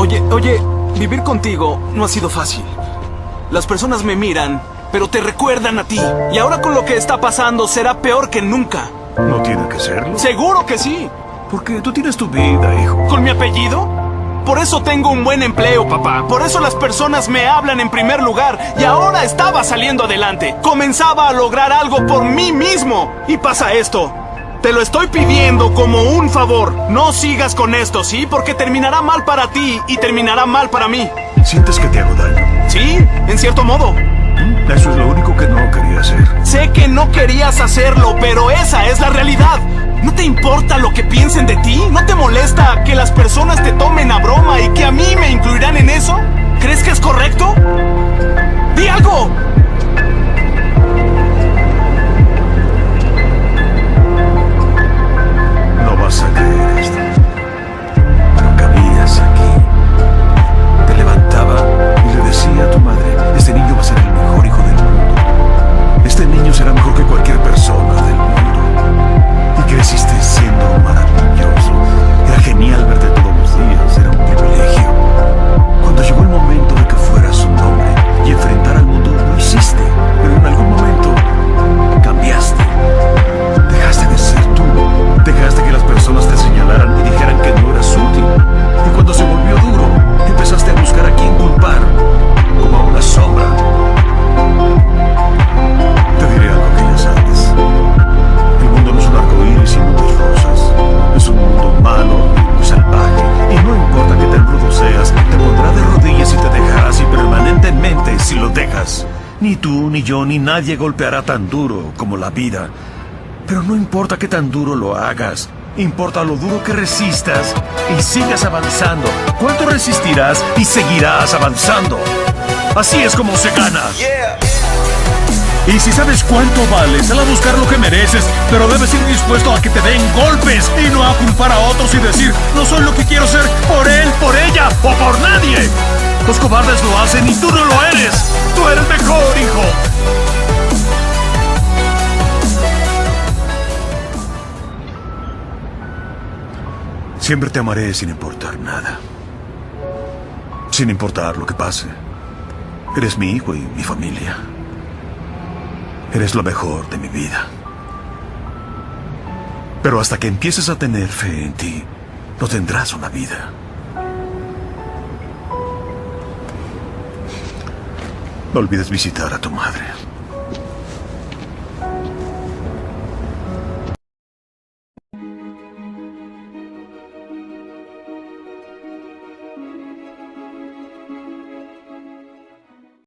Oye, oye, vivir contigo no ha sido fácil. Las personas me miran, pero te recuerdan a ti. Y ahora con lo que está pasando será peor que nunca. No tiene que serlo. Seguro que sí. Porque tú tienes tu vida, hijo. ¿Con mi apellido? Por eso tengo un buen empleo, papá. Por eso las personas me hablan en primer lugar. Y ahora estaba saliendo adelante. Comenzaba a lograr algo por mí mismo. Y pasa esto. Te lo estoy pidiendo como un favor. No sigas con esto, ¿sí? Porque terminará mal para ti y terminará mal para mí. ¿Sientes que te hago daño? Sí, en cierto modo. ¿Mm? Eso es lo único que no quería hacer. Sé que no querías hacerlo, pero esa es la realidad. ¿No te importa lo que piensen de ti? ¿No te molesta que las personas te tomen a broma Ni tú, ni yo, ni nadie golpeará tan duro como la vida. Pero no importa qué tan duro lo hagas. Importa lo duro que resistas y sigas avanzando. ¿Cuánto resistirás y seguirás avanzando? Así es como se gana. Y si sabes cuánto vales, sal a buscar lo que mereces, pero debes ir dispuesto a que te den golpes y no a culpar a otros y decir, no soy lo que quiero ser por él, por ella o por nadie. Los cobardes lo hacen y tú no lo eres. Tú eres mejor, hijo. Siempre te amaré sin importar nada. Sin importar lo que pase. Eres mi hijo y mi familia. Eres lo mejor de mi vida. Pero hasta que empieces a tener fe en ti, no tendrás una vida. No olvides visitar a tu madre.